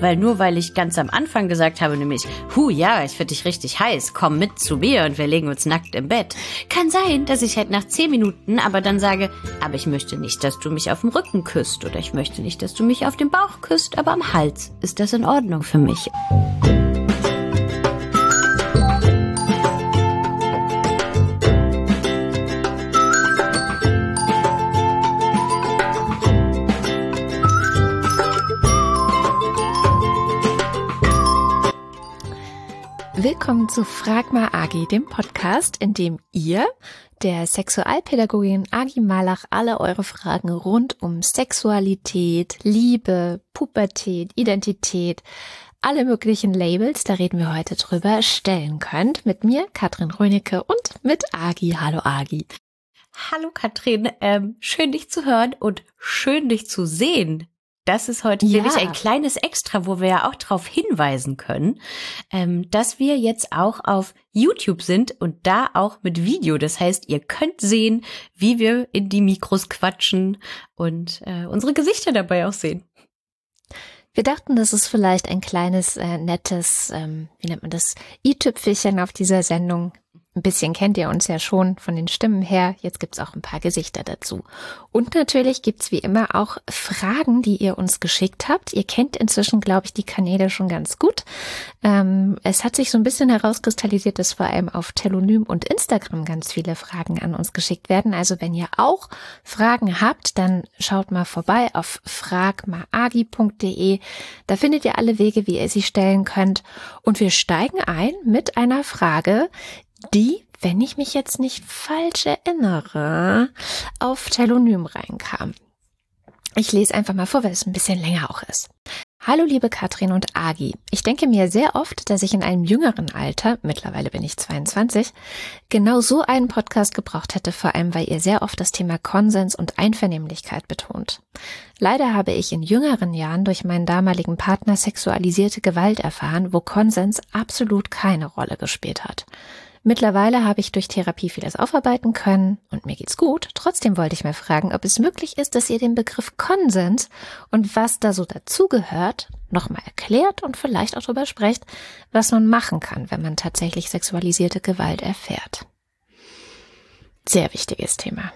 weil nur weil ich ganz am Anfang gesagt habe, nämlich, hu, ja, ich finde dich richtig heiß, komm mit zu mir und wir legen uns nackt im Bett. Kann sein, dass ich halt nach zehn Minuten aber dann sage, aber ich möchte nicht, dass du mich auf dem Rücken küsst oder ich möchte nicht, dass du mich auf dem Bauch küsst, aber am Hals. Ist das in Ordnung für mich? Willkommen zu Frag mal Agi, dem Podcast, in dem ihr, der Sexualpädagogin Agi Malach, alle eure Fragen rund um Sexualität, Liebe, Pubertät, Identität, alle möglichen Labels, da reden wir heute drüber, stellen könnt. Mit mir, Katrin Rönecke und mit Agi. Hallo Agi. Hallo Katrin, ähm, schön dich zu hören und schön dich zu sehen. Das ist heute ja. nämlich ein kleines Extra, wo wir ja auch darauf hinweisen können, ähm, dass wir jetzt auch auf YouTube sind und da auch mit Video. Das heißt, ihr könnt sehen, wie wir in die Mikros quatschen und äh, unsere Gesichter dabei auch sehen. Wir dachten, das ist vielleicht ein kleines, äh, nettes, ähm, wie nennt man das, i-Tüpfelchen auf dieser Sendung, ein bisschen kennt ihr uns ja schon von den Stimmen her. Jetzt gibt's auch ein paar Gesichter dazu. Und natürlich gibt's wie immer auch Fragen, die ihr uns geschickt habt. Ihr kennt inzwischen, glaube ich, die Kanäle schon ganz gut. Ähm, es hat sich so ein bisschen herauskristallisiert, dass vor allem auf Telonym und Instagram ganz viele Fragen an uns geschickt werden. Also wenn ihr auch Fragen habt, dann schaut mal vorbei auf fragmaagi.de. Da findet ihr alle Wege, wie ihr sie stellen könnt. Und wir steigen ein mit einer Frage, die, wenn ich mich jetzt nicht falsch erinnere, auf Telonym reinkam. Ich lese einfach mal vor, weil es ein bisschen länger auch ist. Hallo liebe Katrin und Agi. Ich denke mir sehr oft, dass ich in einem jüngeren Alter, mittlerweile bin ich 22, genau so einen Podcast gebraucht hätte, vor allem weil ihr sehr oft das Thema Konsens und Einvernehmlichkeit betont. Leider habe ich in jüngeren Jahren durch meinen damaligen Partner sexualisierte Gewalt erfahren, wo Konsens absolut keine Rolle gespielt hat. Mittlerweile habe ich durch Therapie vieles aufarbeiten können und mir geht's gut. Trotzdem wollte ich mal fragen, ob es möglich ist, dass ihr den Begriff Konsens und was da so dazugehört, nochmal erklärt und vielleicht auch darüber sprecht, was man machen kann, wenn man tatsächlich sexualisierte Gewalt erfährt. Sehr wichtiges Thema.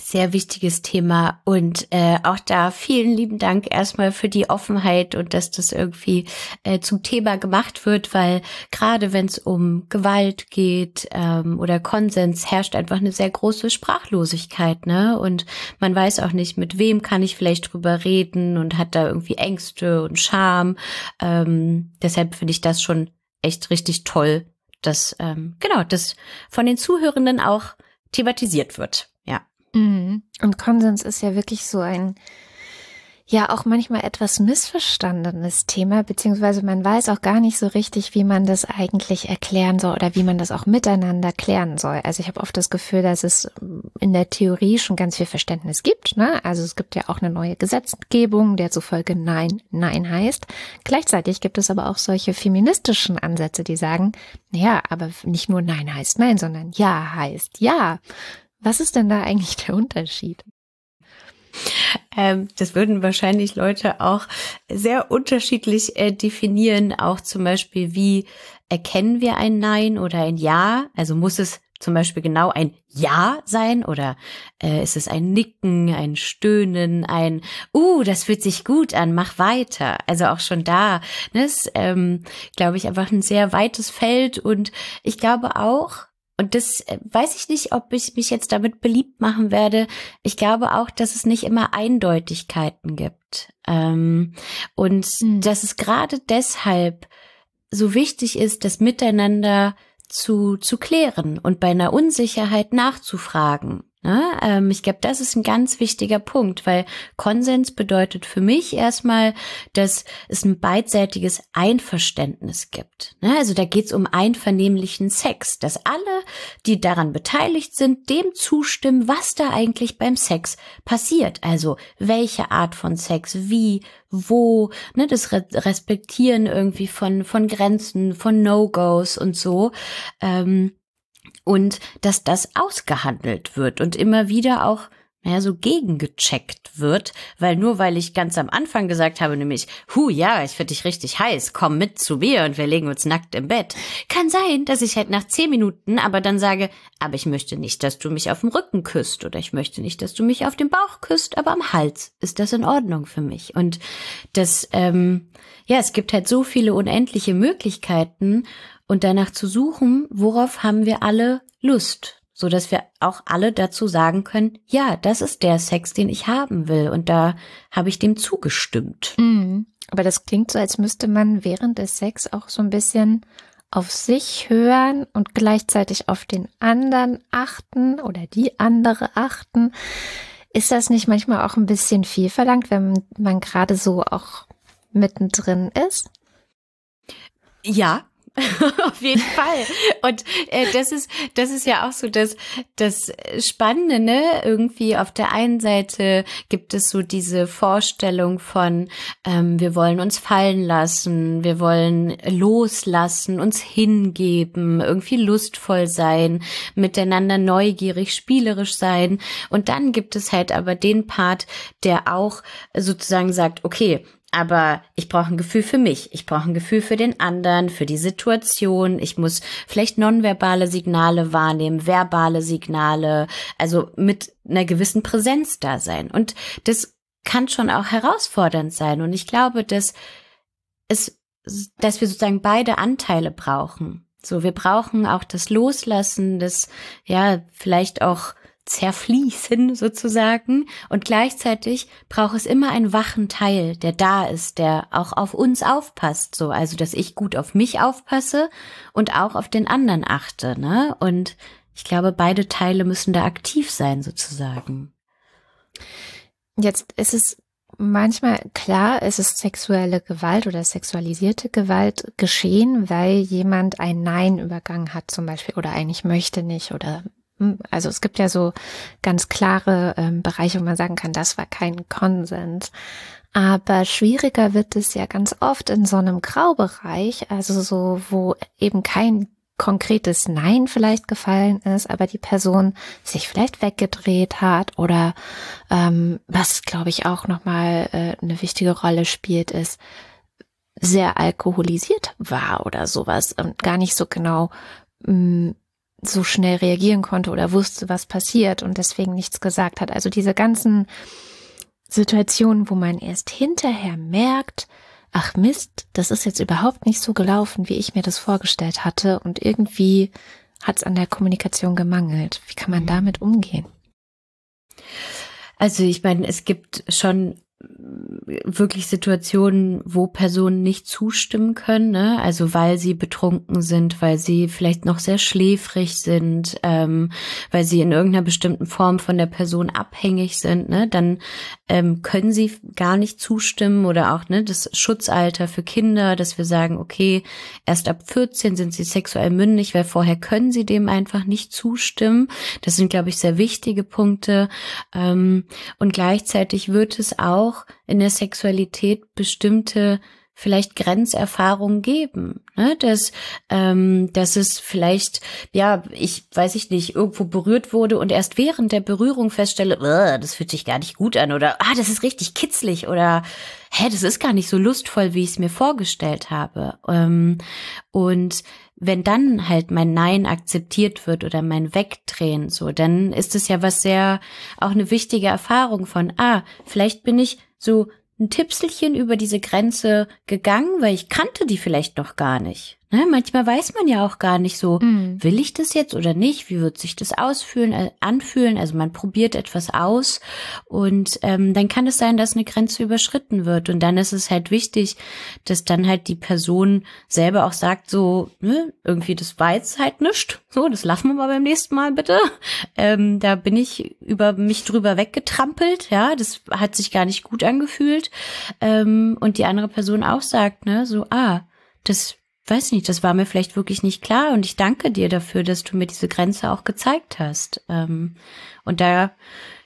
Sehr wichtiges Thema und äh, auch da vielen lieben Dank erstmal für die Offenheit und dass das irgendwie äh, zum Thema gemacht wird, weil gerade wenn es um Gewalt geht ähm, oder Konsens herrscht einfach eine sehr große Sprachlosigkeit, ne? Und man weiß auch nicht, mit wem kann ich vielleicht drüber reden und hat da irgendwie Ängste und Scham. Ähm, deshalb finde ich das schon echt richtig toll, dass ähm, genau das von den Zuhörenden auch thematisiert wird. Mhm. Und Konsens ist ja wirklich so ein, ja, auch manchmal etwas missverstandenes Thema, beziehungsweise man weiß auch gar nicht so richtig, wie man das eigentlich erklären soll oder wie man das auch miteinander klären soll. Also ich habe oft das Gefühl, dass es in der Theorie schon ganz viel Verständnis gibt. Ne? Also es gibt ja auch eine neue Gesetzgebung, der zufolge Nein, Nein heißt. Gleichzeitig gibt es aber auch solche feministischen Ansätze, die sagen, ja, aber nicht nur Nein heißt Nein, sondern Ja heißt Ja. Was ist denn da eigentlich der Unterschied? Ähm, das würden wahrscheinlich Leute auch sehr unterschiedlich äh, definieren. Auch zum Beispiel, wie erkennen wir ein Nein oder ein Ja? Also muss es zum Beispiel genau ein Ja sein oder äh, ist es ein Nicken, ein Stöhnen, ein Uh, das fühlt sich gut an, mach weiter. Also auch schon da, ne, ist, ähm, glaube ich, einfach ein sehr weites Feld und ich glaube auch, und das äh, weiß ich nicht, ob ich mich jetzt damit beliebt machen werde. Ich glaube auch, dass es nicht immer Eindeutigkeiten gibt. Ähm, und mhm. dass es gerade deshalb so wichtig ist, das Miteinander zu, zu klären und bei einer Unsicherheit nachzufragen. Ne? Ähm, ich glaube, das ist ein ganz wichtiger Punkt, weil Konsens bedeutet für mich erstmal, dass es ein beidseitiges Einverständnis gibt. Ne? Also da geht es um einvernehmlichen Sex, dass alle, die daran beteiligt sind, dem zustimmen, was da eigentlich beim Sex passiert. Also welche Art von Sex, wie, wo, ne, das Respektieren irgendwie von, von Grenzen, von No-Gos und so. Ähm, und dass das ausgehandelt wird und immer wieder auch ja, so gegengecheckt wird, weil nur weil ich ganz am Anfang gesagt habe, nämlich, hu, ja, ich finde dich richtig heiß, komm mit zu mir und wir legen uns nackt im Bett. Kann sein, dass ich halt nach zehn Minuten aber dann sage, aber ich möchte nicht, dass du mich auf dem Rücken küsst oder ich möchte nicht, dass du mich auf dem Bauch küsst, aber am Hals ist das in Ordnung für mich. Und das, ähm, ja, es gibt halt so viele unendliche Möglichkeiten und danach zu suchen, worauf haben wir alle Lust so dass wir auch alle dazu sagen können, ja, das ist der Sex, den ich haben will und da habe ich dem zugestimmt. Mhm. Aber das klingt so, als müsste man während des Sex auch so ein bisschen auf sich hören und gleichzeitig auf den anderen achten oder die andere achten. Ist das nicht manchmal auch ein bisschen viel verlangt, wenn man gerade so auch mittendrin ist? Ja, Auf jeden Fall. Und äh, das ist, das ist ja auch so das, das Spannende, ne? Irgendwie auf der einen Seite gibt es so diese Vorstellung von, ähm, wir wollen uns fallen lassen, wir wollen loslassen, uns hingeben, irgendwie lustvoll sein, miteinander neugierig, spielerisch sein. Und dann gibt es halt aber den Part, der auch sozusagen sagt, okay, aber ich brauche ein Gefühl für mich, ich brauche ein Gefühl für den anderen, für die Situation, ich muss vielleicht nonverbale Signale wahrnehmen, verbale Signale, also mit einer gewissen Präsenz da sein. Und das kann schon auch herausfordernd sein. Und ich glaube, dass es, dass wir sozusagen beide Anteile brauchen. So, wir brauchen auch das Loslassen, das, ja, vielleicht auch zerfließen sozusagen. Und gleichzeitig braucht es immer einen wachen Teil, der da ist, der auch auf uns aufpasst. So, also dass ich gut auf mich aufpasse und auch auf den anderen achte. Ne? Und ich glaube, beide Teile müssen da aktiv sein sozusagen. Jetzt ist es manchmal klar, es ist sexuelle Gewalt oder sexualisierte Gewalt geschehen, weil jemand ein Nein übergangen hat zum Beispiel oder eigentlich möchte nicht oder also es gibt ja so ganz klare ähm, Bereiche, wo man sagen kann, das war kein Konsens. Aber schwieriger wird es ja ganz oft in so einem Graubereich, also so, wo eben kein konkretes Nein vielleicht gefallen ist, aber die Person sich vielleicht weggedreht hat oder ähm, was, glaube ich, auch nochmal äh, eine wichtige Rolle spielt, ist, sehr alkoholisiert war oder sowas und gar nicht so genau mh, hm, so schnell reagieren konnte oder wusste, was passiert und deswegen nichts gesagt hat. Also diese ganzen Situationen, wo man erst hinterher merkt, ach Mist, das ist jetzt überhaupt nicht so gelaufen, wie ich mir das vorgestellt hatte und irgendwie hat es an der Kommunikation gemangelt. Wie kann man mhm. damit umgehen? Also ich meine, es gibt schon wirklich Situationen, wo Personen nicht zustimmen können, ne? also weil sie betrunken sind, weil sie vielleicht noch sehr schläfrig sind, ähm, weil sie in irgendeiner bestimmten Form von der Person abhängig sind, ne? dann ähm, können sie gar nicht zustimmen oder auch ne, das Schutzalter für Kinder, dass wir sagen, okay, erst ab 14 sind sie sexuell mündig, weil vorher können sie dem einfach nicht zustimmen. Das sind, glaube ich, sehr wichtige Punkte. Ähm, und gleichzeitig wird es auch in der Sexualität bestimmte vielleicht Grenzerfahrungen geben, ne? dass, ähm, dass es vielleicht, ja, ich weiß ich nicht, irgendwo berührt wurde und erst während der Berührung feststelle, das fühlt sich gar nicht gut an oder ah, das ist richtig kitzlig oder hä, das ist gar nicht so lustvoll, wie ich es mir vorgestellt habe. Ähm, und wenn dann halt mein Nein akzeptiert wird oder mein Wegdrehen, so, dann ist es ja was sehr, auch eine wichtige Erfahrung von, ah, vielleicht bin ich so ein Tippselchen über diese Grenze gegangen, weil ich kannte die vielleicht noch gar nicht. Ne? Manchmal weiß man ja auch gar nicht so, mhm. will ich das jetzt oder nicht? Wie wird sich das ausfühlen, äh, anfühlen? Also man probiert etwas aus und ähm, dann kann es sein, dass eine Grenze überschritten wird. Und dann ist es halt wichtig, dass dann halt die Person selber auch sagt, so, ne, irgendwie das war jetzt halt nischt. So, das lassen wir mal beim nächsten Mal bitte. Ähm, da bin ich über mich drüber weggetrampelt, ja, das hat sich gar nicht gut angefühlt. Ähm, und die andere Person auch sagt, ne, so, ah, das weiß nicht, das war mir vielleicht wirklich nicht klar und ich danke dir dafür, dass du mir diese Grenze auch gezeigt hast. Ähm, und da,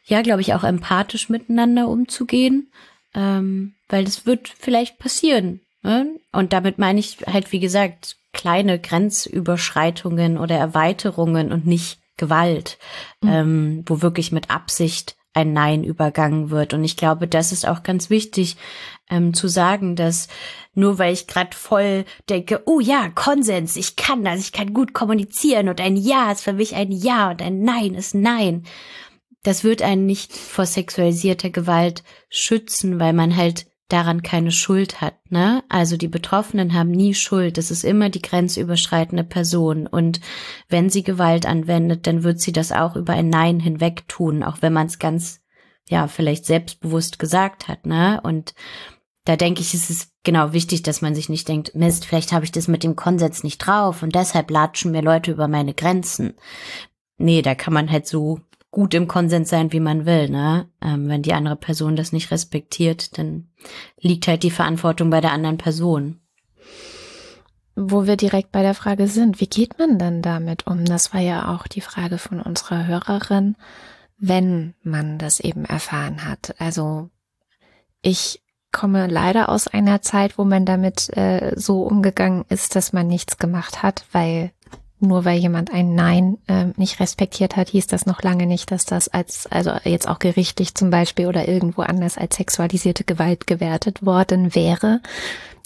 ja, glaube ich, auch empathisch miteinander umzugehen, ähm, weil das wird vielleicht passieren. Ne? Und damit meine ich halt, wie gesagt, kleine Grenzüberschreitungen oder Erweiterungen und nicht Gewalt, mhm. ähm, wo wirklich mit Absicht ein Nein übergangen wird. Und ich glaube, das ist auch ganz wichtig ähm, zu sagen, dass nur weil ich gerade voll denke, oh ja, Konsens, ich kann das, ich kann gut kommunizieren und ein Ja ist für mich ein Ja und ein Nein ist Nein. Das wird einen nicht vor sexualisierter Gewalt schützen, weil man halt daran keine Schuld hat, ne? Also die Betroffenen haben nie Schuld. Das ist immer die grenzüberschreitende Person. Und wenn sie Gewalt anwendet, dann wird sie das auch über ein Nein hinweg tun, auch wenn man es ganz, ja, vielleicht selbstbewusst gesagt hat, ne? Und da denke ich, ist es genau wichtig, dass man sich nicht denkt, Mist, vielleicht habe ich das mit dem Konsens nicht drauf und deshalb latschen mir Leute über meine Grenzen. Nee, da kann man halt so gut im Konsens sein, wie man will, ne? Ähm, wenn die andere Person das nicht respektiert, dann liegt halt die Verantwortung bei der anderen Person. Wo wir direkt bei der Frage sind, wie geht man denn damit um? Das war ja auch die Frage von unserer Hörerin, wenn man das eben erfahren hat. Also ich komme leider aus einer Zeit, wo man damit äh, so umgegangen ist, dass man nichts gemacht hat, weil nur weil jemand ein Nein äh, nicht respektiert hat, hieß das noch lange nicht, dass das als, also jetzt auch gerichtlich zum Beispiel oder irgendwo anders als sexualisierte Gewalt gewertet worden wäre.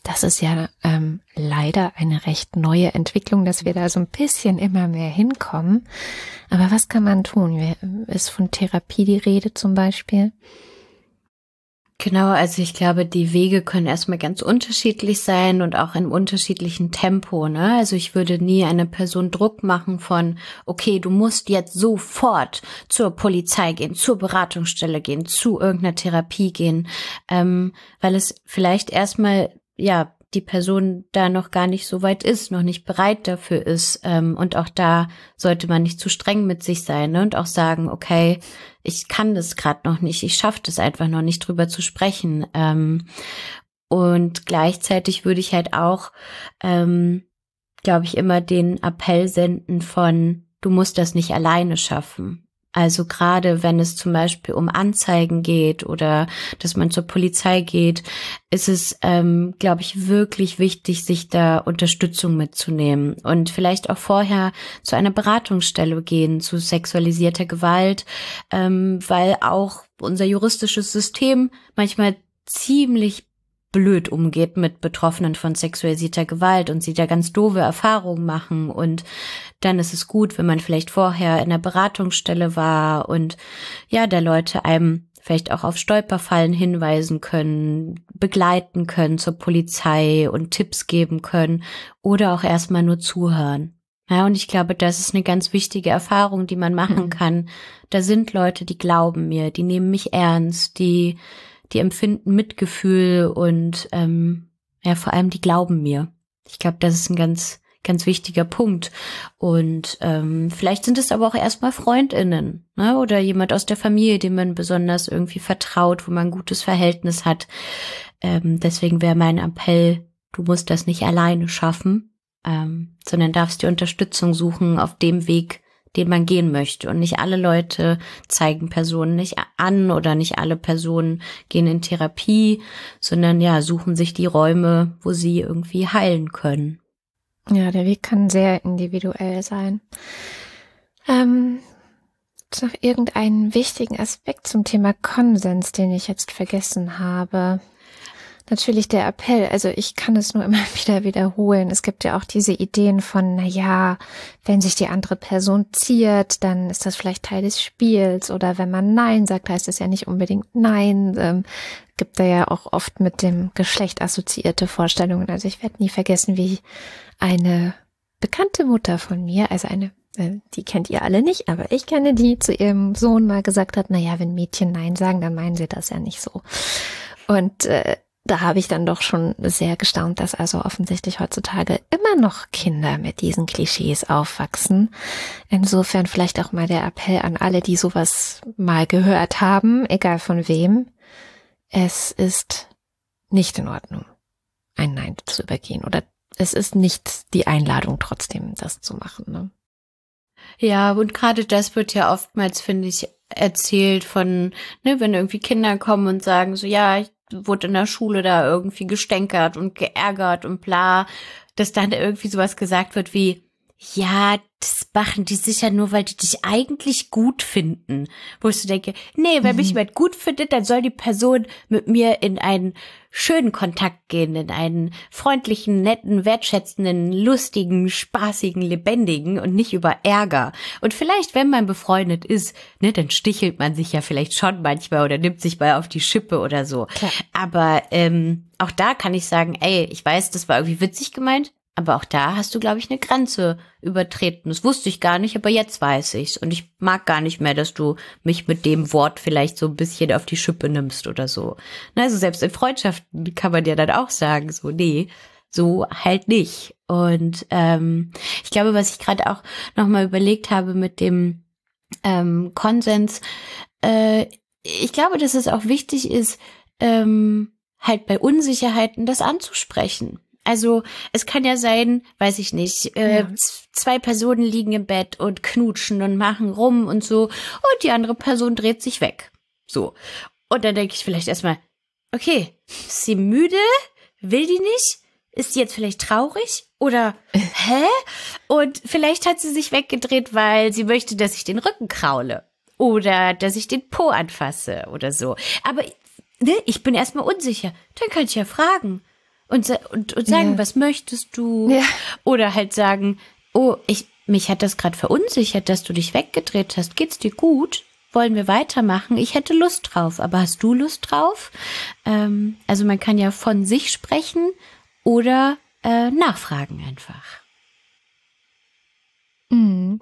Das ist ja ähm, leider eine recht neue Entwicklung, dass wir da so ein bisschen immer mehr hinkommen. Aber was kann man tun? Ist von Therapie die Rede zum Beispiel? Genau, also ich glaube, die Wege können erstmal ganz unterschiedlich sein und auch in unterschiedlichen Tempo. Ne? Also ich würde nie eine Person Druck machen von, okay, du musst jetzt sofort zur Polizei gehen, zur Beratungsstelle gehen, zu irgendeiner Therapie gehen, ähm, weil es vielleicht erstmal ja die Person da noch gar nicht so weit ist, noch nicht bereit dafür ist. Ähm, und auch da sollte man nicht zu streng mit sich sein ne? und auch sagen, okay, ich kann das gerade noch nicht, ich schaffe das einfach noch nicht drüber zu sprechen. Ähm, und gleichzeitig würde ich halt auch, ähm, glaube ich, immer den Appell senden von, du musst das nicht alleine schaffen. Also gerade wenn es zum Beispiel um Anzeigen geht oder dass man zur Polizei geht, ist es, ähm, glaube ich, wirklich wichtig, sich da Unterstützung mitzunehmen und vielleicht auch vorher zu einer Beratungsstelle gehen zu sexualisierter Gewalt, ähm, weil auch unser juristisches System manchmal ziemlich blöd umgeht mit Betroffenen von sexualisierter Gewalt und sie da ganz doofe Erfahrungen machen und dann ist es gut, wenn man vielleicht vorher in der Beratungsstelle war und ja, da Leute einem vielleicht auch auf Stolperfallen hinweisen können, begleiten können zur Polizei und Tipps geben können oder auch erstmal nur zuhören. Ja, und ich glaube, das ist eine ganz wichtige Erfahrung, die man machen mhm. kann. Da sind Leute, die glauben mir, die nehmen mich ernst, die die empfinden Mitgefühl und ähm, ja, vor allem die glauben mir. Ich glaube, das ist ein ganz, ganz wichtiger Punkt. Und ähm, vielleicht sind es aber auch erstmal FreundInnen ne? oder jemand aus der Familie, dem man besonders irgendwie vertraut, wo man ein gutes Verhältnis hat. Ähm, deswegen wäre mein Appell, du musst das nicht alleine schaffen, ähm, sondern darfst die Unterstützung suchen auf dem Weg, den man gehen möchte. Und nicht alle Leute zeigen Personen nicht an oder nicht alle Personen gehen in Therapie, sondern ja, suchen sich die Räume, wo sie irgendwie heilen können. Ja, der Weg kann sehr individuell sein. Ähm, noch irgendeinen wichtigen Aspekt zum Thema Konsens, den ich jetzt vergessen habe natürlich der Appell. Also ich kann es nur immer wieder wiederholen. Es gibt ja auch diese Ideen von, na ja, wenn sich die andere Person ziert, dann ist das vielleicht Teil des Spiels. Oder wenn man Nein sagt, heißt es ja nicht unbedingt Nein. Gibt da ja auch oft mit dem Geschlecht assoziierte Vorstellungen. Also ich werde nie vergessen, wie eine bekannte Mutter von mir, also eine äh, die kennt ihr alle nicht, aber ich kenne die, zu ihrem Sohn mal gesagt hat, na ja, wenn Mädchen Nein sagen, dann meinen sie das ja nicht so. Und äh, da habe ich dann doch schon sehr gestaunt, dass also offensichtlich heutzutage immer noch Kinder mit diesen Klischees aufwachsen. Insofern vielleicht auch mal der Appell an alle, die sowas mal gehört haben, egal von wem. Es ist nicht in Ordnung, ein Nein zu übergehen oder es ist nicht die Einladung trotzdem, das zu machen. Ne? Ja, und gerade das wird ja oftmals, finde ich, erzählt von, ne, wenn irgendwie Kinder kommen und sagen so, ja, ich wurde in der Schule da irgendwie gestänkert und geärgert und bla, dass dann irgendwie sowas gesagt wird wie, ja, das machen die sicher nur, weil die dich eigentlich gut finden. Wo ich so denke, nee, wenn mhm. mich jemand gut findet, dann soll die Person mit mir in einen schönen Kontakt gehen, in einen freundlichen, netten, wertschätzenden, lustigen, spaßigen, lebendigen und nicht über Ärger. Und vielleicht, wenn man befreundet ist, ne, dann stichelt man sich ja vielleicht schon manchmal oder nimmt sich mal auf die Schippe oder so. Klar. Aber ähm, auch da kann ich sagen, ey, ich weiß, das war irgendwie witzig gemeint, aber auch da hast du, glaube ich, eine Grenze übertreten. Das wusste ich gar nicht, aber jetzt weiß ich's. Und ich mag gar nicht mehr, dass du mich mit dem Wort vielleicht so ein bisschen auf die Schippe nimmst oder so. Also selbst in Freundschaften kann man ja dann auch sagen, so, nee, so halt nicht. Und ähm, ich glaube, was ich gerade auch nochmal überlegt habe mit dem ähm, Konsens, äh, ich glaube, dass es auch wichtig ist, ähm, halt bei Unsicherheiten das anzusprechen. Also es kann ja sein, weiß ich nicht, äh, ja. zwei Personen liegen im Bett und knutschen und machen rum und so und die andere Person dreht sich weg. So. Und dann denke ich vielleicht erstmal, okay, ist sie müde? Will die nicht? Ist die jetzt vielleicht traurig? Oder hä? Und vielleicht hat sie sich weggedreht, weil sie möchte, dass ich den Rücken kraule. Oder dass ich den Po anfasse oder so. Aber ne, ich bin erstmal unsicher. Dann kann ich ja fragen und, und, und sagen, ja. was möchtest du? Ja. Oder halt sagen, oh, ich, mich hat das gerade verunsichert, dass du dich weggedreht hast. Geht's dir gut? Wollen wir weitermachen? Ich hätte Lust drauf, aber hast du Lust drauf? Ähm, also man kann ja von sich sprechen oder äh, nachfragen einfach. Mhm.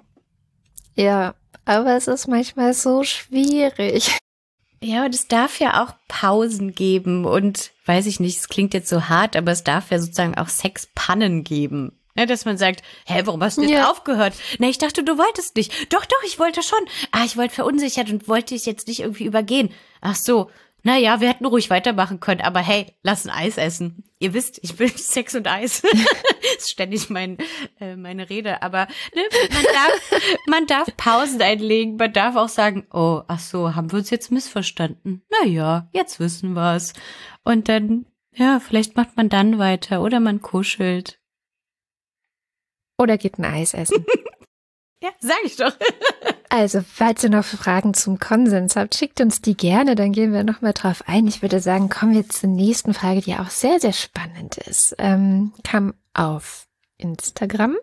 Ja, aber es ist manchmal so schwierig. Ja, und es darf ja auch Pausen geben und weiß ich nicht, es klingt jetzt so hart, aber es darf ja sozusagen auch Sexpannen geben. Ja, dass man sagt, hä, warum hast du jetzt ja. aufgehört? Na, ich dachte, du wolltest nicht. Doch, doch, ich wollte schon. Ah, ich wollte verunsichert und wollte dich jetzt nicht irgendwie übergehen. Ach so, naja, wir hätten ruhig weitermachen können, aber hey, lass ein Eis essen. Ihr wisst, ich will Sex und Eis. das ist ständig mein, äh, meine Rede. Aber ne, man, darf, man darf Pausen einlegen. Man darf auch sagen, oh, ach so, haben wir uns jetzt missverstanden? Naja, jetzt wissen wir's. Und dann, ja, vielleicht macht man dann weiter oder man kuschelt. Oder geht ein Eis essen. Ja, sag ich doch. Also, falls ihr noch Fragen zum Konsens habt, schickt uns die gerne, dann gehen wir nochmal drauf ein. Ich würde sagen, kommen wir zur nächsten Frage, die auch sehr, sehr spannend ist. Ähm, kam auf Instagram.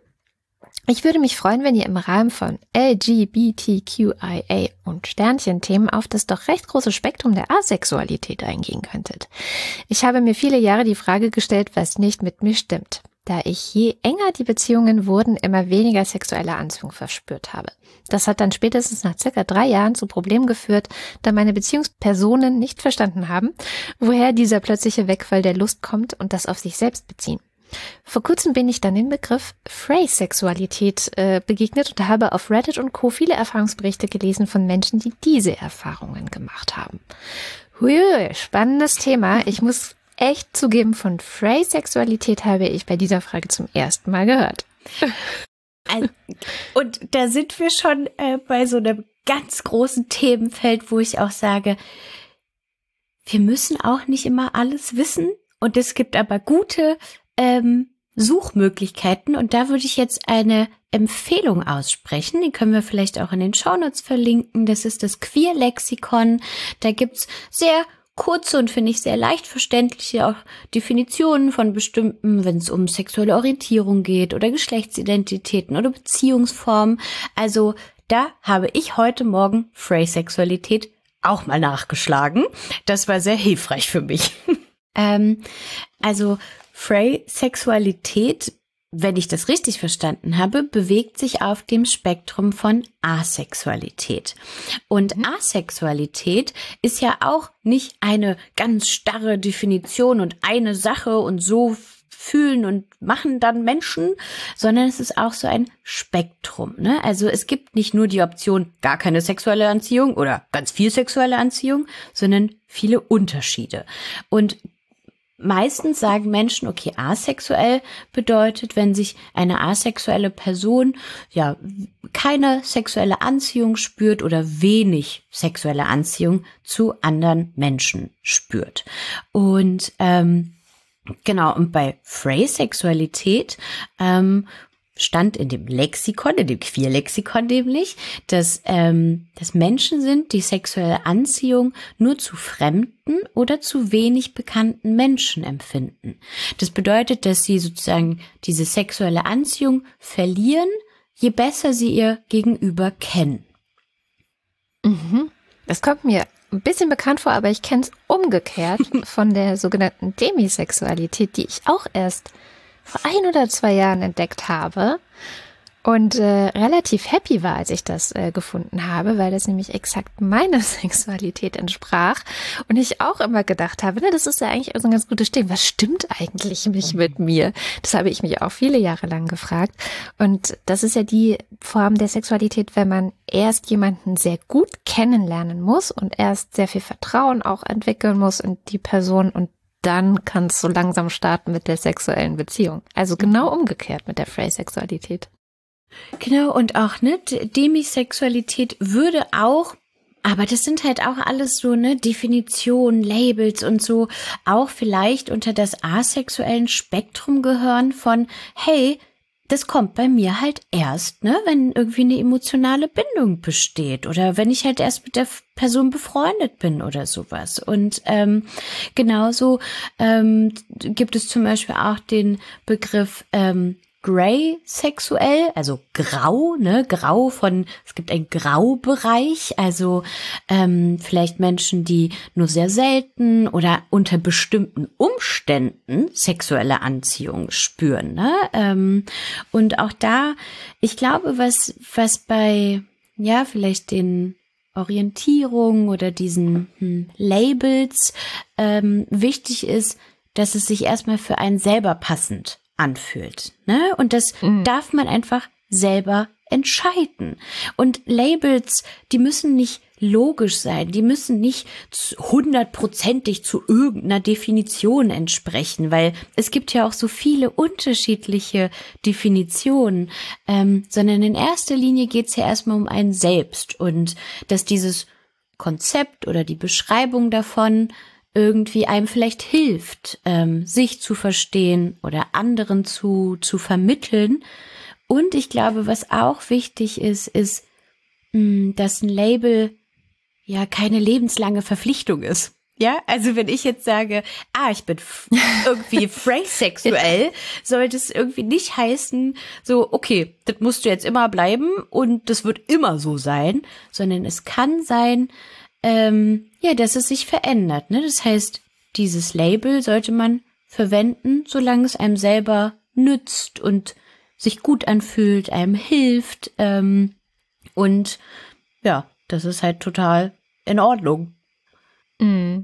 Ich würde mich freuen, wenn ihr im Rahmen von LGBTQIA und Sternchen-Themen auf das doch recht große Spektrum der Asexualität eingehen könntet. Ich habe mir viele Jahre die Frage gestellt, was nicht mit mir stimmt da ich je enger die Beziehungen wurden, immer weniger sexuelle Anziehung verspürt habe. Das hat dann spätestens nach circa drei Jahren zu Problemen geführt, da meine Beziehungspersonen nicht verstanden haben, woher dieser plötzliche Wegfall der Lust kommt und das auf sich selbst beziehen. Vor kurzem bin ich dann dem Begriff Phrase-Sexualität äh, begegnet und habe auf Reddit und Co. viele Erfahrungsberichte gelesen von Menschen, die diese Erfahrungen gemacht haben. Hui, spannendes Thema. Ich muss echt zugeben, von Frey-Sexualität habe ich bei dieser Frage zum ersten Mal gehört. Und da sind wir schon äh, bei so einem ganz großen Themenfeld, wo ich auch sage, wir müssen auch nicht immer alles wissen. Und es gibt aber gute ähm, Suchmöglichkeiten. Und da würde ich jetzt eine Empfehlung aussprechen. Die können wir vielleicht auch in den Shownotes verlinken. Das ist das Queer-Lexikon. Da gibt's sehr kurze und finde ich sehr leicht verständliche auch Definitionen von bestimmten, wenn es um sexuelle Orientierung geht oder Geschlechtsidentitäten oder Beziehungsformen. Also da habe ich heute Morgen Frey-Sexualität auch mal nachgeschlagen. Das war sehr hilfreich für mich. ähm, also Frey-Sexualität wenn ich das richtig verstanden habe, bewegt sich auf dem Spektrum von Asexualität. Und mhm. Asexualität ist ja auch nicht eine ganz starre Definition und eine Sache und so fühlen und machen dann Menschen, sondern es ist auch so ein Spektrum. Ne? Also es gibt nicht nur die Option gar keine sexuelle Anziehung oder ganz viel sexuelle Anziehung, sondern viele Unterschiede. Und Meistens sagen Menschen, okay, asexuell bedeutet, wenn sich eine asexuelle Person ja keine sexuelle Anziehung spürt oder wenig sexuelle Anziehung zu anderen Menschen spürt. Und ähm, genau, und bei Phrasexualität ähm, stand in dem Lexikon, in dem Queerlexikon nämlich, dass, ähm, dass Menschen sind, die sexuelle Anziehung nur zu fremden oder zu wenig bekannten Menschen empfinden. Das bedeutet, dass sie sozusagen diese sexuelle Anziehung verlieren, je besser sie ihr Gegenüber kennen. Mhm. Das kommt mir ein bisschen bekannt vor, aber ich kenne es umgekehrt von der sogenannten Demisexualität, die ich auch erst vor ein oder zwei Jahren entdeckt habe und äh, relativ happy war, als ich das äh, gefunden habe, weil das nämlich exakt meiner Sexualität entsprach und ich auch immer gedacht habe, ne, das ist ja eigentlich so ein ganz gutes Ding. Was stimmt eigentlich mich mit mir? Das habe ich mich auch viele Jahre lang gefragt und das ist ja die Form der Sexualität, wenn man erst jemanden sehr gut kennenlernen muss und erst sehr viel Vertrauen auch entwickeln muss in die Person und dann kann es so langsam starten mit der sexuellen Beziehung. Also genau umgekehrt mit der Frey-Sexualität. Genau, und auch, ne, Demisexualität würde auch aber das sind halt auch alles so, ne, Definitionen, Labels und so, auch vielleicht unter das asexuellen Spektrum gehören von, hey, das kommt bei mir halt erst, ne, wenn irgendwie eine emotionale Bindung besteht oder wenn ich halt erst mit der Person befreundet bin oder sowas. Und ähm, genauso ähm, gibt es zum Beispiel auch den Begriff ähm, Grey sexuell, also grau, ne, grau von, es gibt einen Graubereich, also ähm, vielleicht Menschen, die nur sehr selten oder unter bestimmten Umständen sexuelle Anziehung spüren, ne, ähm, und auch da, ich glaube, was, was bei, ja, vielleicht den Orientierung oder diesen hm, Labels ähm, wichtig ist, dass es sich erstmal für einen selber passend anfühlt. Ne? Und das mhm. darf man einfach selber entscheiden. Und Labels, die müssen nicht logisch sein, die müssen nicht hundertprozentig zu irgendeiner Definition entsprechen, weil es gibt ja auch so viele unterschiedliche Definitionen, ähm, sondern in erster Linie geht es ja erstmal um einen selbst und dass dieses Konzept oder die Beschreibung davon irgendwie einem vielleicht hilft, ähm, sich zu verstehen oder anderen zu, zu vermitteln. Und ich glaube, was auch wichtig ist, ist, mh, mm, dass ein Label ja keine lebenslange Verpflichtung ist. Ja, also wenn ich jetzt sage, ah, ich bin irgendwie phrasexuell, sollte es irgendwie nicht heißen, so, okay, das musst du jetzt immer bleiben und das wird immer so sein, sondern es kann sein, ähm, ja, dass es sich verändert. Ne? Das heißt, dieses Label sollte man verwenden, solange es einem selber nützt und sich gut anfühlt, einem hilft. Ähm, und ja, das ist halt total in Ordnung. Mm.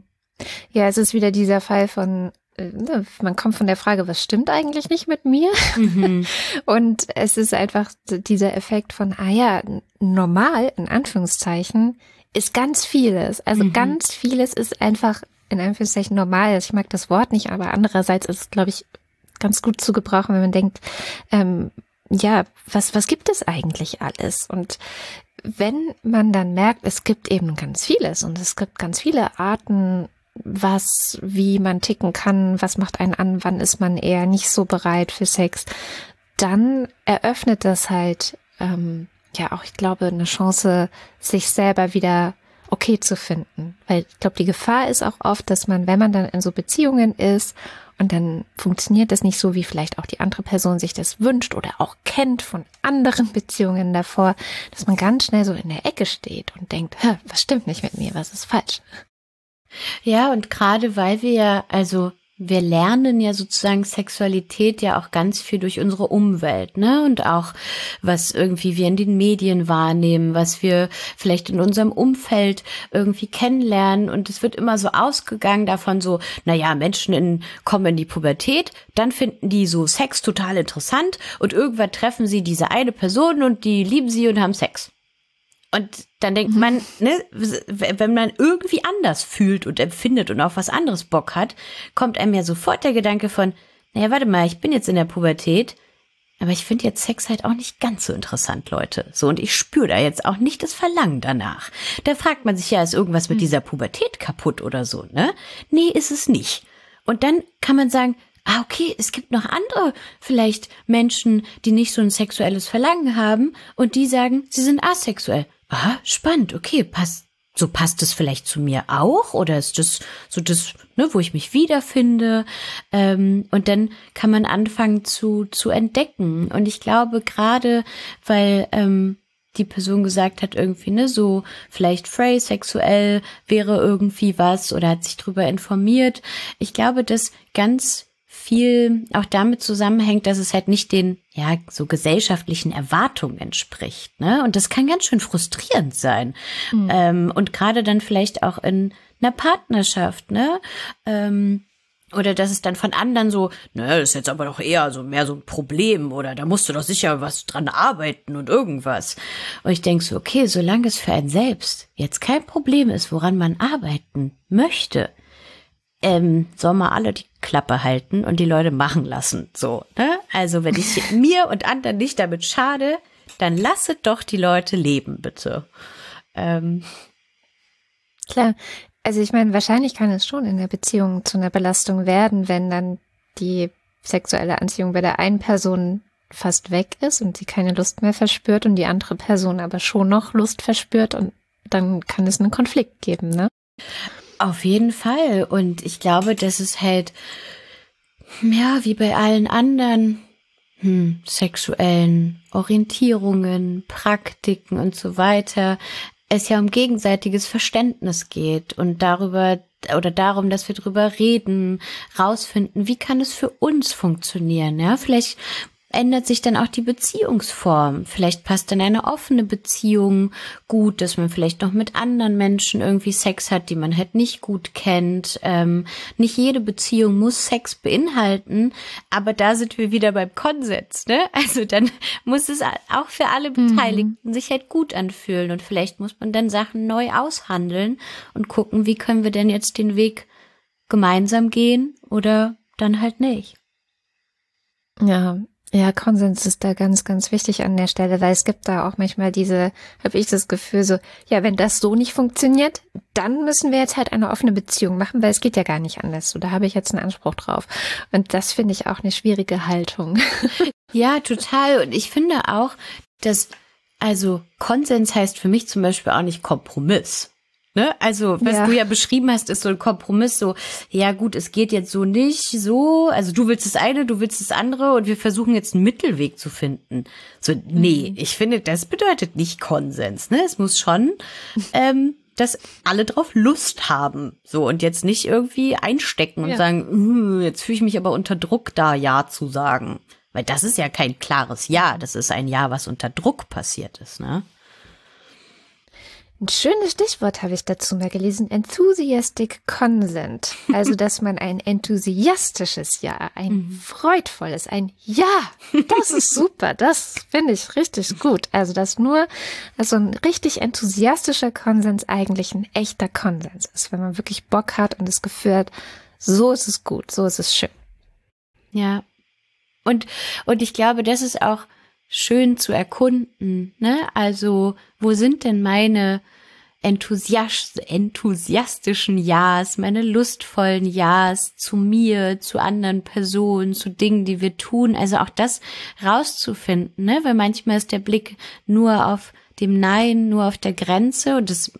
Ja, es ist wieder dieser Fall von, äh, ne, man kommt von der Frage, was stimmt eigentlich nicht mit mir? Mhm. Und es ist einfach dieser Effekt von, ah ja, normal, in Anführungszeichen, ist ganz vieles. Also mhm. ganz vieles ist einfach in Anführungszeichen normal. Ich mag das Wort nicht, aber andererseits ist es, glaube ich, ganz gut zu gebrauchen, wenn man denkt, ähm, ja, was, was gibt es eigentlich alles? Und wenn man dann merkt, es gibt eben ganz vieles und es gibt ganz viele Arten, was, wie man ticken kann, was macht einen an, wann ist man eher nicht so bereit für Sex, dann eröffnet das halt ähm, ja auch, ich glaube, eine Chance, sich selber wieder okay zu finden. Weil ich glaube, die Gefahr ist auch oft, dass man, wenn man dann in so Beziehungen ist und dann funktioniert das nicht so, wie vielleicht auch die andere Person sich das wünscht oder auch kennt von anderen Beziehungen davor, dass man ganz schnell so in der Ecke steht und denkt, was stimmt nicht mit mir, was ist falsch. Ja, und gerade weil wir ja, also wir lernen ja sozusagen Sexualität ja auch ganz viel durch unsere Umwelt, ne? Und auch was irgendwie wir in den Medien wahrnehmen, was wir vielleicht in unserem Umfeld irgendwie kennenlernen. Und es wird immer so ausgegangen davon so, na ja, Menschen in, kommen in die Pubertät, dann finden die so Sex total interessant und irgendwann treffen sie diese eine Person und die lieben sie und haben Sex. Und dann denkt mhm. man, ne, wenn man irgendwie anders fühlt und empfindet und auf was anderes Bock hat, kommt einem ja sofort der Gedanke von, naja, warte mal, ich bin jetzt in der Pubertät, aber ich finde jetzt Sex halt auch nicht ganz so interessant, Leute. So, und ich spüre da jetzt auch nicht das Verlangen danach. Da fragt man sich ja, ist irgendwas mit mhm. dieser Pubertät kaputt oder so, ne? Nee, ist es nicht. Und dann kann man sagen, ah, okay, es gibt noch andere vielleicht Menschen, die nicht so ein sexuelles Verlangen haben und die sagen, sie sind asexuell. Ah, spannend, okay, passt. So passt es vielleicht zu mir auch oder ist das so das, ne, wo ich mich wiederfinde? Ähm, und dann kann man anfangen zu zu entdecken. Und ich glaube gerade, weil ähm, die Person gesagt hat, irgendwie, ne, so vielleicht Frey sexuell wäre irgendwie was oder hat sich drüber informiert. Ich glaube, dass ganz viel auch damit zusammenhängt, dass es halt nicht den, ja, so gesellschaftlichen Erwartungen entspricht, ne? Und das kann ganz schön frustrierend sein. Mhm. Ähm, und gerade dann vielleicht auch in einer Partnerschaft, ne? Ähm, oder dass es dann von anderen so, ne, das ist jetzt aber doch eher so mehr so ein Problem oder da musst du doch sicher was dran arbeiten und irgendwas. Und ich denke so, okay, solange es für einen selbst jetzt kein Problem ist, woran man arbeiten möchte, ähm, soll man alle die Klappe halten und die Leute machen lassen. So, ne? Also wenn ich mir und anderen nicht damit schade, dann lasset doch die Leute leben, bitte. Ähm. Klar, also ich meine, wahrscheinlich kann es schon in der Beziehung zu einer Belastung werden, wenn dann die sexuelle Anziehung bei der einen Person fast weg ist und sie keine Lust mehr verspürt und die andere Person aber schon noch Lust verspürt und dann kann es einen Konflikt geben, ne? Auf jeden Fall. Und ich glaube, dass es halt, ja, wie bei allen anderen hm, sexuellen Orientierungen, Praktiken und so weiter, es ja um gegenseitiges Verständnis geht und darüber oder darum, dass wir drüber reden, rausfinden, wie kann es für uns funktionieren, ja? Vielleicht ändert sich dann auch die Beziehungsform. Vielleicht passt dann eine offene Beziehung gut, dass man vielleicht noch mit anderen Menschen irgendwie Sex hat, die man halt nicht gut kennt. Ähm, nicht jede Beziehung muss Sex beinhalten, aber da sind wir wieder beim Konsens, ne? Also dann muss es auch für alle mhm. Beteiligten mhm. sich halt gut anfühlen und vielleicht muss man dann Sachen neu aushandeln und gucken, wie können wir denn jetzt den Weg gemeinsam gehen oder dann halt nicht. Ja, ja, Konsens ist da ganz, ganz wichtig an der Stelle, weil es gibt da auch manchmal diese, habe ich das Gefühl so, ja, wenn das so nicht funktioniert, dann müssen wir jetzt halt eine offene Beziehung machen, weil es geht ja gar nicht anders. So, da habe ich jetzt einen Anspruch drauf. Und das finde ich auch eine schwierige Haltung. Ja, total. Und ich finde auch, dass, also Konsens heißt für mich zum Beispiel auch nicht Kompromiss. Ne? Also, was ja. du ja beschrieben hast, ist so ein Kompromiss, so, ja gut, es geht jetzt so nicht, so, also du willst das eine, du willst das andere und wir versuchen jetzt einen Mittelweg zu finden. So, nee, mhm. ich finde, das bedeutet nicht Konsens, ne? Es muss schon, ähm, dass alle drauf Lust haben. So, und jetzt nicht irgendwie einstecken und ja. sagen, hm, jetzt fühle ich mich aber unter Druck, da Ja zu sagen. Weil das ist ja kein klares Ja, das ist ein Ja, was unter Druck passiert ist, ne? Ein schönes Stichwort habe ich dazu mal gelesen. Enthusiastic Consent. Also, dass man ein enthusiastisches Ja, ein mhm. freudvolles, ein Ja, das ist super. Das finde ich richtig gut. Also, dass nur, also ein richtig enthusiastischer Konsens eigentlich ein echter Konsens ist. Wenn man wirklich Bock hat und das Gefühl hat, so ist es gut, so ist es schön. Ja. Und, und ich glaube, das ist auch, schön zu erkunden. Ne? Also, wo sind denn meine enthusiast enthusiastischen Ja's, meine lustvollen Ja's zu mir, zu anderen Personen, zu Dingen, die wir tun. Also auch das rauszufinden, ne? weil manchmal ist der Blick nur auf dem Nein, nur auf der Grenze und das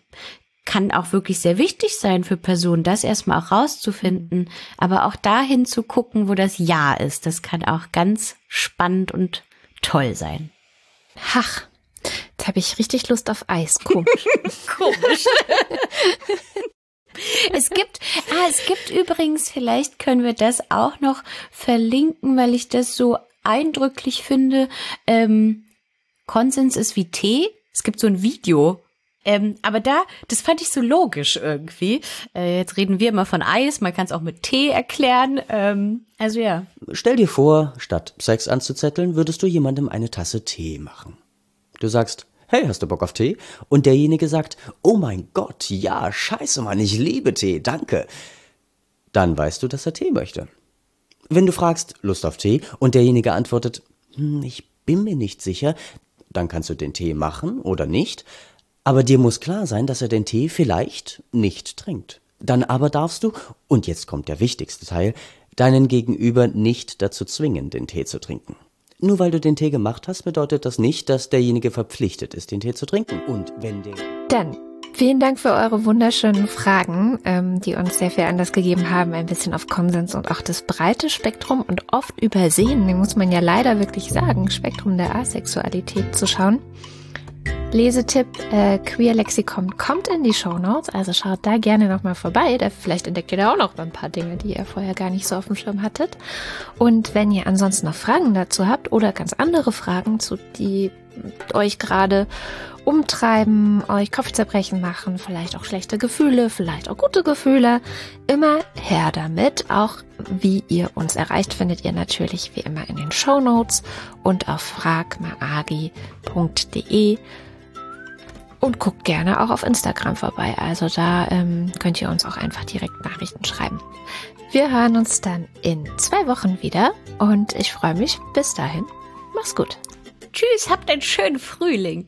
kann auch wirklich sehr wichtig sein für Personen, das erstmal auch rauszufinden, aber auch dahin zu gucken, wo das Ja ist. Das kann auch ganz spannend und toll sein. Ach, jetzt habe ich richtig Lust auf Eis. Komisch. Komisch. es gibt, ah, es gibt übrigens, vielleicht können wir das auch noch verlinken, weil ich das so eindrücklich finde. Ähm, Konsens ist wie Tee. Es gibt so ein Video ähm, aber da, das fand ich so logisch irgendwie. Äh, jetzt reden wir immer von Eis, man kann es auch mit Tee erklären. Ähm, also ja. Stell dir vor, statt Sex anzuzetteln, würdest du jemandem eine Tasse Tee machen. Du sagst, hey, hast du Bock auf Tee? Und derjenige sagt, oh mein Gott, ja, scheiße, Mann, ich liebe Tee, danke. Dann weißt du, dass er Tee möchte. Wenn du fragst, Lust auf Tee, und derjenige antwortet, hm, ich bin mir nicht sicher, dann kannst du den Tee machen oder nicht, aber dir muss klar sein, dass er den Tee vielleicht nicht trinkt. Dann aber darfst du, und jetzt kommt der wichtigste Teil, deinen Gegenüber nicht dazu zwingen, den Tee zu trinken. Nur weil du den Tee gemacht hast, bedeutet das nicht, dass derjenige verpflichtet ist, den Tee zu trinken. Und wenn der... Dann Vielen Dank für eure wunderschönen Fragen, ähm, die uns sehr viel Anlass gegeben haben, ein bisschen auf Konsens und auch das breite Spektrum und oft übersehen, muss man ja leider wirklich sagen, Spektrum der Asexualität zu schauen. Lesetipp äh, Queer Lexikon kommt in die Show Notes, also schaut da gerne nochmal vorbei. Da vielleicht entdeckt ihr da auch noch ein paar Dinge, die ihr vorher gar nicht so auf dem Schirm hattet. Und wenn ihr ansonsten noch Fragen dazu habt oder ganz andere Fragen, zu die euch gerade umtreiben, euch Kopfzerbrechen machen, vielleicht auch schlechte Gefühle, vielleicht auch gute Gefühle, immer her damit. Auch wie ihr uns erreicht, findet ihr natürlich wie immer in den Show Notes und auf fragmaagi.de und guckt gerne auch auf Instagram vorbei. Also da ähm, könnt ihr uns auch einfach direkt Nachrichten schreiben. Wir hören uns dann in zwei Wochen wieder und ich freue mich. Bis dahin, mach's gut. Tschüss, habt einen schönen Frühling.